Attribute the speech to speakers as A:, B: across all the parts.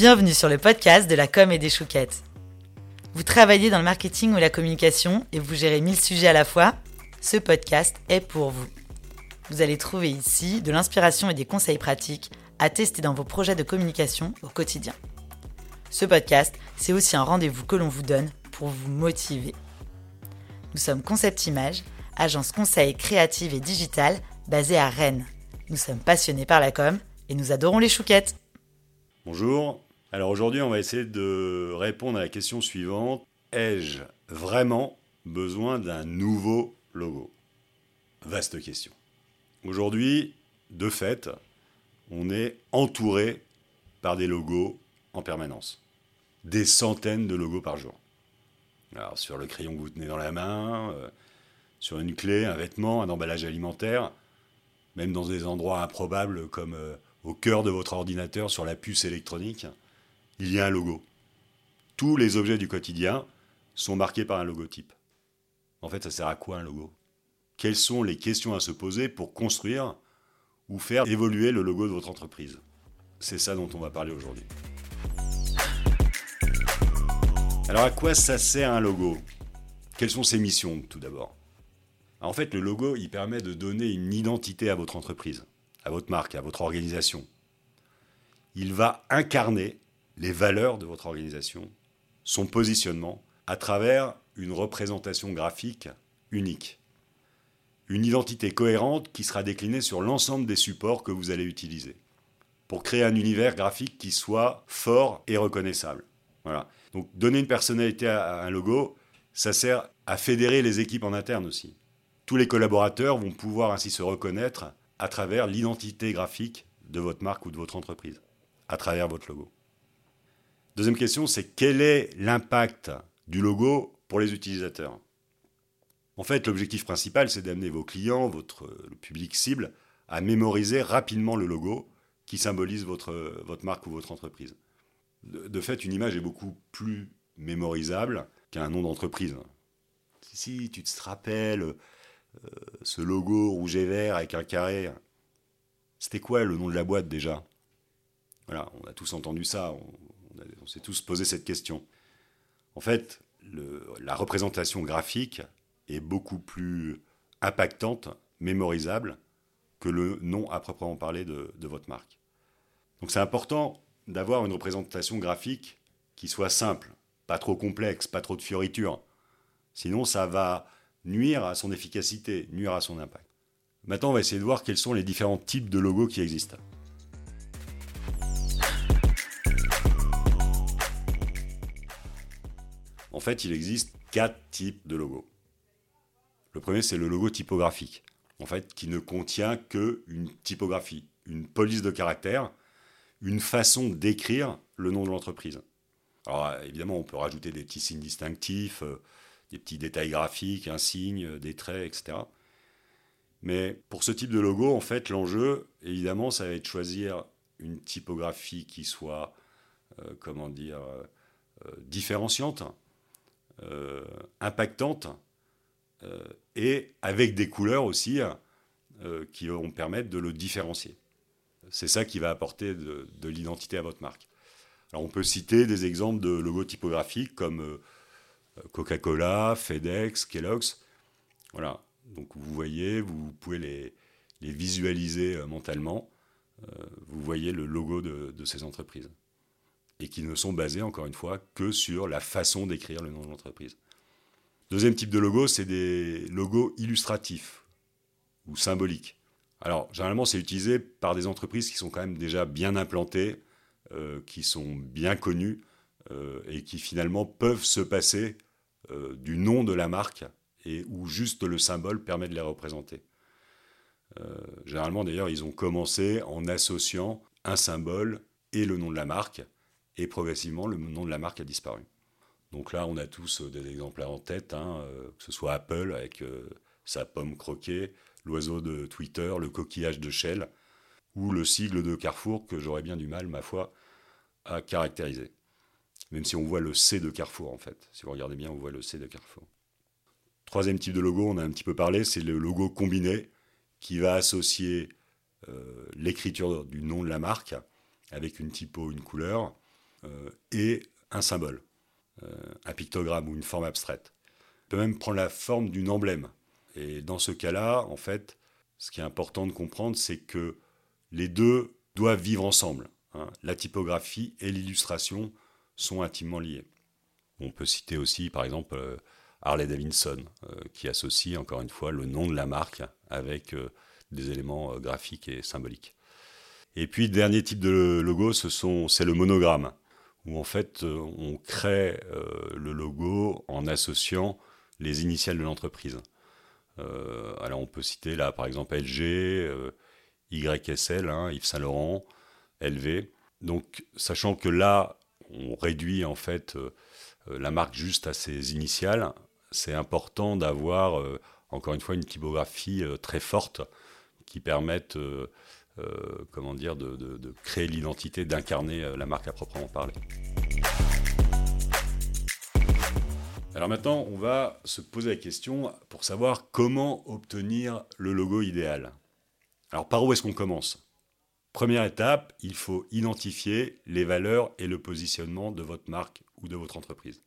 A: Bienvenue sur le podcast de la com et des chouquettes. Vous travaillez dans le marketing ou la communication et vous gérez mille sujets à la fois Ce podcast est pour vous. Vous allez trouver ici de l'inspiration et des conseils pratiques à tester dans vos projets de communication au quotidien. Ce podcast, c'est aussi un rendez-vous que l'on vous donne pour vous motiver. Nous sommes Concept Image, agence conseil créative et digitale basée à Rennes. Nous sommes passionnés par la com et nous adorons les chouquettes.
B: Bonjour. Alors aujourd'hui, on va essayer de répondre à la question suivante. Ai-je vraiment besoin d'un nouveau logo? Vaste question. Aujourd'hui, de fait, on est entouré par des logos en permanence. Des centaines de logos par jour. Alors sur le crayon que vous tenez dans la main, euh, sur une clé, un vêtement, un emballage alimentaire, même dans des endroits improbables comme euh, au cœur de votre ordinateur sur la puce électronique, il y a un logo. Tous les objets du quotidien sont marqués par un logotype. En fait, ça sert à quoi un logo? Quelles sont les questions à se poser pour construire ou faire évoluer le logo de votre entreprise? C'est ça dont on va parler aujourd'hui. Alors à quoi ça sert un logo? Quelles sont ses missions tout d'abord? En fait, le logo, il permet de donner une identité à votre entreprise à votre marque, à votre organisation. Il va incarner les valeurs de votre organisation, son positionnement, à travers une représentation graphique unique. Une identité cohérente qui sera déclinée sur l'ensemble des supports que vous allez utiliser, pour créer un univers graphique qui soit fort et reconnaissable. Voilà. Donc donner une personnalité à un logo, ça sert à fédérer les équipes en interne aussi. Tous les collaborateurs vont pouvoir ainsi se reconnaître à travers l'identité graphique de votre marque ou de votre entreprise, à travers votre logo. Deuxième question, c'est quel est l'impact du logo pour les utilisateurs? En fait, l'objectif principal, c'est d'amener vos clients, votre public cible, à mémoriser rapidement le logo qui symbolise votre, votre marque ou votre entreprise. De, fait, une image est beaucoup plus mémorisable qu'un nom d'entreprise. Si tu te rappelles euh, ce logo rouge et vert avec un carré. C'était quoi le nom de la boîte déjà? Voilà, on a tous entendu ça, s'est tous posé cette question. En fait, la représentation graphique est beaucoup plus impactante, mémorisable, que le nom à proprement parler de votre marque. Donc c'est important d'avoir une représentation graphique qui soit simple, pas trop complexe, pas trop de fioritures. Sinon, ça va nuire à son efficacité, nuire à son impact. Maintenant, on va essayer de voir quels sont les différents types de logos qui existent. En fait, il existe quatre types de logos. Le premier, c'est le logo typographique, en fait, qui ne contient qu'une typographie, une police de caractère, une façon d'écrire le nom de l'entreprise. Alors, évidemment, on peut rajouter des petits signes distinctifs, euh, des petits détails graphiques, un signe, des traits, etc. Mais pour ce type de logo, en fait, l'enjeu, évidemment, ça va être de choisir une typographie qui soit, euh, comment dire, euh, euh, différenciante, impactante, et avec des couleurs aussi qui vont permettre de le différencier. C'est ça qui va apporter de, de l'identité à votre marque. Alors on peut citer des exemples de logos typographiques comme Coca-Cola, FedEx, Kellogg's. Voilà. Donc vous voyez, vous pouvez les, visualiser euh, mentalement. Euh, vous voyez le logo de, ces entreprises. Et qui ne sont basés, encore une fois, que sur la façon d'écrire le nom de l'entreprise. Deuxième type de logo, c'est des logos illustratifs ou symboliques. Alors, généralement, c'est utilisé par des entreprises qui sont quand même déjà bien implantées, euh, qui sont bien connues, euh, et qui finalement peuvent se passer euh, du nom de la marque et où juste le symbole permet de les représenter. Généralement d'ailleurs ils ont commencé en associant un symbole et le nom de la marque et progressivement le nom de la marque a disparu. Donc là on a tous des exemples en tête, hein, que ce soit Apple avec sa pomme croquée, l'oiseau de Twitter, le coquillage de Shell ou le sigle de Carrefour que j'aurais bien du mal ma foi à caractériser même si on voit le C de Carrefour en fait. Si vous regardez bien, on voit le C de Carrefour. Troisième type de logo, on a un petit peu parlé, c'est le logo combiné qui va associer euh, l'écriture du nom de la marque avec une typo, une couleur. Et un symbole, un pictogramme ou une forme abstraite. Il peut même prendre la forme d'une emblème. Et dans ce cas-là, en fait, ce qui est important de comprendre, c'est que les deux doivent vivre ensemble. Hein. La typographie et l'illustration sont intimement liées. On peut citer aussi, par exemple, euh, Harley Davidson, euh, qui associe encore une fois le nom de la marque avec euh, des éléments graphiques et symboliques. Et puis, dernier type de logo, c'est le monogramme, où en fait, on crée le logo en associant les initiales de l'entreprise. alors, on peut citer là, par exemple, LG, YSL, hein, Yves Saint Laurent, LV. Donc, sachant que là, on réduit en fait euh, la marque juste à ses initiales, c'est important d'avoir, euh, encore une fois, une typographie euh, très forte qui permette, comment dire, de, créer l'identité, d'incarner la marque à proprement parler. Alors maintenant, on va se poser la question pour savoir comment obtenir le logo idéal. Alors par où est-ce qu'on commence? Première étape, il faut identifier les valeurs et le positionnement de votre marque ou de votre entreprise.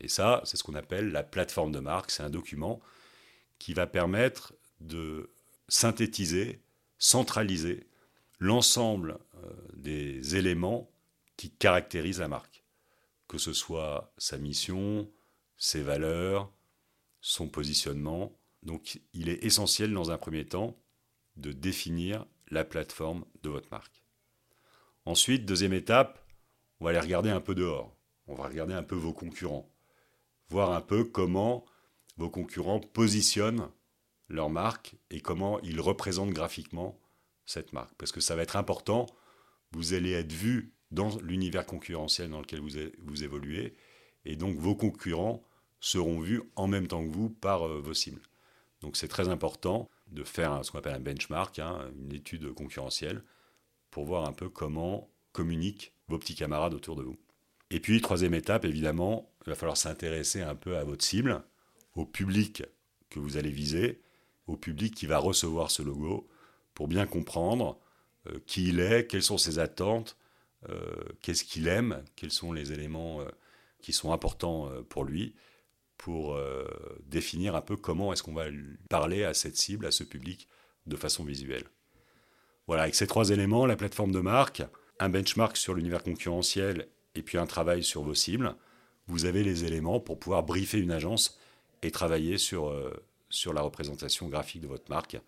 B: Et ça, c'est ce qu'on appelle la plateforme de marque. C'est un document qui va permettre de synthétiser, centraliser l'ensemble euh, des éléments qui caractérisent la marque. Que ce soit sa mission, ses valeurs, son positionnement. Donc il est essentiel dans un premier temps de définir la plateforme de votre marque. Ensuite, deuxième étape, on va aller regarder un peu dehors. On va regarder un peu vos concurrents. Voir un peu comment vos concurrents positionnent leur marque et comment ils représentent graphiquement cette marque. Parce que ça va être important, vous allez être vu dans l'univers concurrentiel dans lequel vous, évoluez, et donc vos concurrents seront vus en même temps que vous par euh, vos cibles. Donc c'est très important de faire ce qu'on appelle un benchmark, hein, une étude concurrentielle, pour voir un peu comment communiquent vos petits camarades autour de vous. Et puis, troisième étape, évidemment, il va falloir s'intéresser un peu à votre cible, au public que vous allez viser, au public qui va recevoir ce logo, pour bien comprendre euh, qui il est, quelles sont ses attentes, euh, qu'est-ce qu'il aime, quels sont les éléments euh, qui sont importants pour lui, pour définir un peu comment est-ce qu'on va parler à cette cible, à ce public, de façon visuelle. Voilà, avec ces trois éléments, la plateforme de marque, un benchmark sur l'univers concurrentiel et puis un travail sur vos cibles, vous avez les éléments pour pouvoir briefer une agence et travailler sur, sur la représentation graphique de votre marque,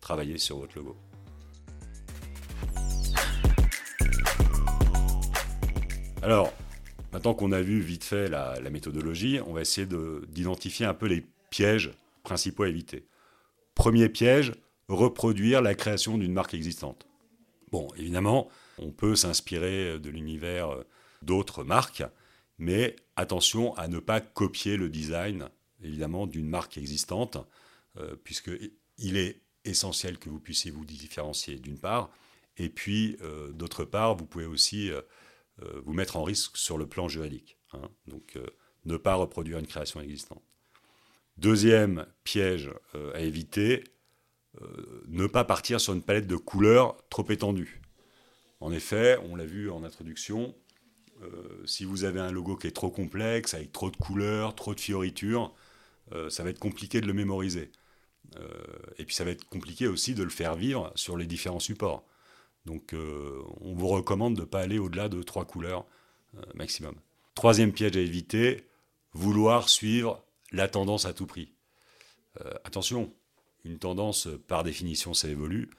B: travailler sur votre logo. Alors, Maintenant qu'on a vu vite fait la, méthodologie, on va essayer d'identifier un peu les pièges principaux à éviter. Premier piège, reproduire la création d'une marque existante. Bon, évidemment, on peut s'inspirer de l'univers d'autres marques, mais attention à ne pas copier le design, évidemment, d'une marque existante, euh, puisqu'il est essentiel que vous puissiez vous différencier d'une part, et puis euh, d'autre part, vous pouvez aussi euh, vous mettre en risque sur le plan juridique. Hein. Donc, ne pas reproduire une création existante. Deuxième piège à éviter, ne pas partir sur une palette de couleurs trop étendue. En effet, on l'a vu en introduction, si vous avez un logo qui est trop complexe, avec trop de couleurs, trop de fioritures, ça va être compliqué de le mémoriser. et puis ça va être compliqué aussi de le faire vivre sur les différents supports. Donc euh, on vous recommande de ne pas aller au-delà de trois couleurs euh, maximum. Troisième piège à éviter, vouloir suivre la tendance à tout prix. Euh, attention, une tendance par définition ça évolue.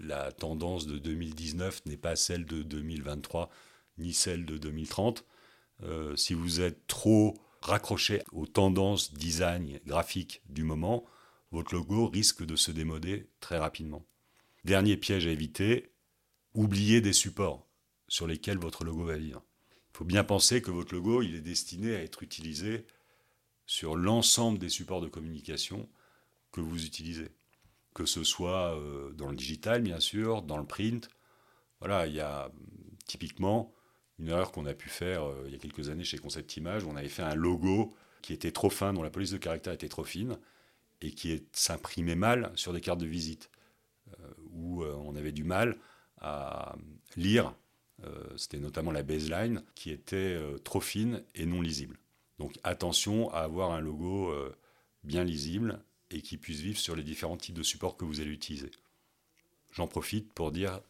B: la tendance de 2019 n'est pas celle de 2023 ni celle de 2030. si vous êtes trop raccroché aux tendances design graphiques du moment, votre logo risque de se démoder très rapidement. Dernier piège à éviter, oubliez des supports sur lesquels votre logo va vivre. Il faut bien penser que votre logo, il est destiné à être utilisé sur l'ensemble des supports de communication que vous utilisez. Que ce soit euh, dans le digital, bien sûr, dans le print. Voilà, il y a typiquement une erreur qu'on a pu faire euh, il y a quelques années chez Concept Image. On avait fait un logo qui était trop fin, dont la police de caractère était trop fine, et qui s'imprimait mal sur des cartes de visite. Euh, où euh, on avait du mal à lire C'était notamment la baseline qui était trop fine et non lisible. Donc attention à avoir un logo bien lisible et qui puisse vivre sur les différents types de supports que vous allez utiliser. J'en profite pour dire,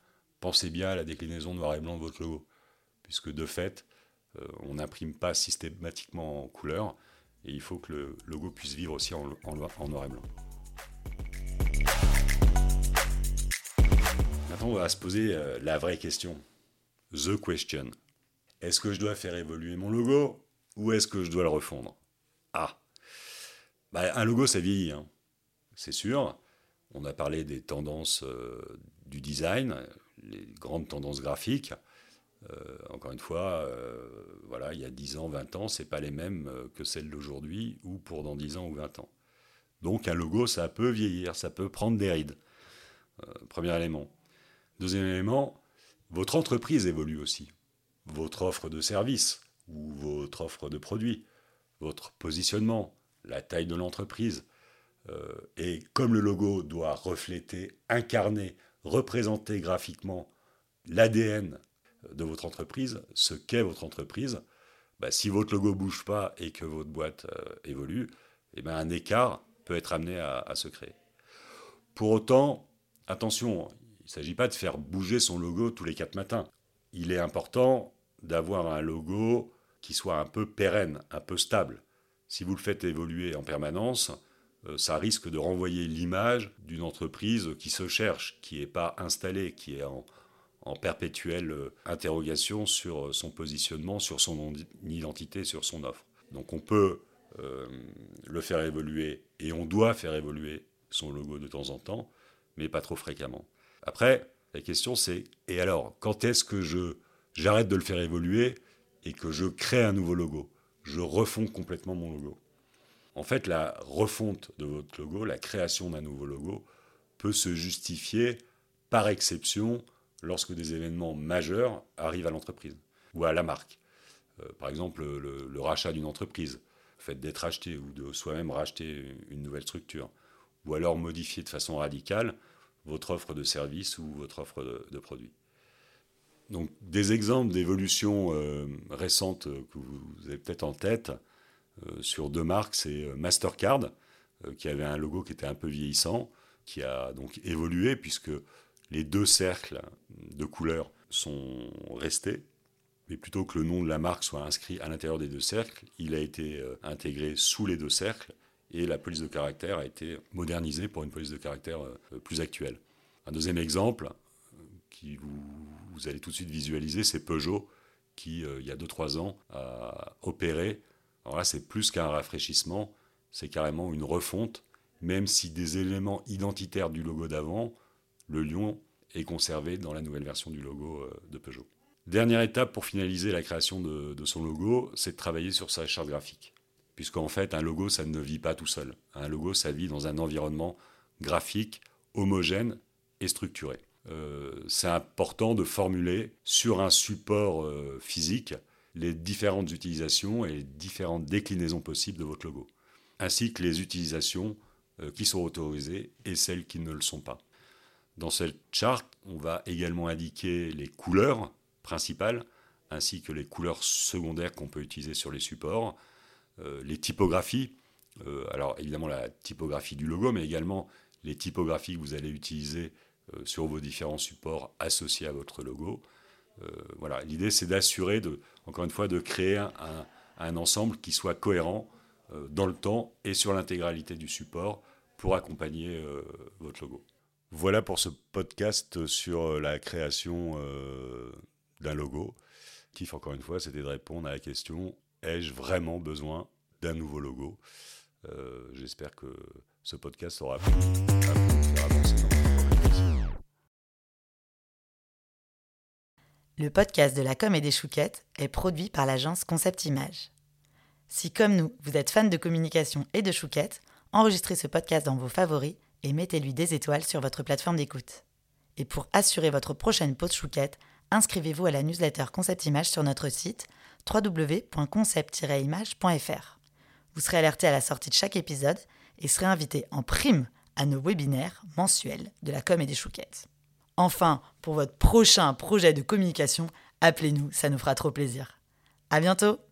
B: pensez bien à la déclinaison noir et blanc de votre logo, puisque de fait, euh, on n'imprime pas systématiquement en couleur, et il faut que le logo puisse vivre aussi en, noir et blanc. Maintenant, on va se poser euh, la vraie question. The question. Est-ce que je dois faire évoluer mon logo ou est-ce que je dois le refondre? Ah Un logo, ça vieillit, hein. c'est sûr. On a parlé des tendances euh, du design, les grandes tendances graphiques. Euh, encore une fois, euh, voilà, il y a 10 ans, 20 ans, c'est pas les mêmes que celles d'aujourd'hui ou pour dans 10 ans ou 20 ans. Donc un logo, ça peut vieillir, ça peut prendre des rides. premier élément. Deuxième élément, votre entreprise évolue aussi. Votre offre de service ou votre offre de produit, votre positionnement, la taille de l'entreprise. Euh, et comme le logo doit refléter, incarner, représenter graphiquement l'ADN de votre entreprise, ce qu'est votre entreprise, bah, si votre logo bouge pas et que votre boîte euh, évolue, eh ben, un écart peut être amené à, se créer. Pour autant, attention, il ne s'agit pas de faire bouger son logo tous les quatre matins. Il est important d'avoir un logo qui soit un peu pérenne, un peu stable si vous le faites évoluer en permanence, euh, ça risque de renvoyer l'image d'une entreprise qui se cherche, qui n'est pas installée, qui est en, perpétuelle euh, interrogation sur euh, son positionnement, sur son identité, sur son offre. Donc on peut le faire évoluer et on doit faire évoluer son logo de temps en temps, mais pas trop fréquemment. Après, la question c'est, et alors, quand est-ce que je j'arrête de le faire évoluer et que je crée un nouveau logo? Je refonds complètement mon logo. En fait, la refonte de votre logo, la création d'un nouveau logo, peut se justifier par exception lorsque des événements majeurs arrivent à l'entreprise ou à la marque. Euh, par exemple, le, rachat d'une entreprise, le fait d'être acheté ou de soi-même racheter une nouvelle structure, ou alors modifier de façon radicale votre offre de service ou votre offre de, produit. Donc des exemples d'évolution euh, récentes que vous avez peut-être en tête euh, sur deux marques, c'est Mastercard, qui avait un logo qui était un peu vieillissant, qui a donc évolué puisque les deux cercles de couleurs sont restés. Mais plutôt que le nom de la marque soit inscrit à l'intérieur des deux cercles, il a été intégré sous les deux cercles et la police de caractère a été modernisée pour une police de caractère plus actuelle. Un deuxième exemple, qui vous, vous allez tout de suite visualiser, c'est Peugeot qui, euh, il y a 2-3 ans, a opéré. Alors là, c'est plus qu'un rafraîchissement, c'est carrément une refonte, même si des éléments identitaires du logo d'avant, le lion est conservé dans la nouvelle version du logo euh, de Peugeot. Dernière étape pour finaliser la création de, son logo, c'est de travailler sur sa charte graphique. Puisqu'en fait, un logo, ça ne vit pas tout seul. Un logo, ça vit dans un environnement graphique homogène et structuré. Euh, c'est important de formuler sur un support euh, physique les différentes utilisations et les différentes déclinaisons possibles de votre logo, ainsi que les utilisations qui sont autorisées et celles qui ne le sont pas. Dans cette charte, on va également indiquer les couleurs principales, ainsi que les couleurs secondaires qu'on peut utiliser sur les supports, les typographies, alors évidemment la typographie du logo, mais également les typographies que vous allez utiliser euh, sur vos différents supports associés à votre logo. Euh, voilà, l'idée c'est d'assurer, de, encore une fois, de créer un, ensemble qui soit cohérent euh, dans le temps et sur l'intégralité du support pour accompagner votre logo. Voilà pour ce podcast sur la création d'un logo. Kiff, encore une fois, c'était de répondre à la question ai-je vraiment besoin d'un nouveau logo? J'espère que ce podcast aura pu,
A: Le podcast de la com et des chouquettes est produit par l'agence Concept Image. Si comme nous, vous êtes fan de communication et de chouquettes, enregistrez ce podcast dans vos favoris et mettez-lui des étoiles sur votre plateforme d'écoute. Et pour assurer votre prochaine pause chouquette, inscrivez-vous à la newsletter Concept Image sur notre site www.concept-image.fr. Vous serez alerté à la sortie de chaque épisode et serez invité en prime à nos webinaires mensuels de la com et des chouquettes. Enfin, pour votre prochain projet de communication, appelez-nous, ça nous fera trop plaisir. À bientôt!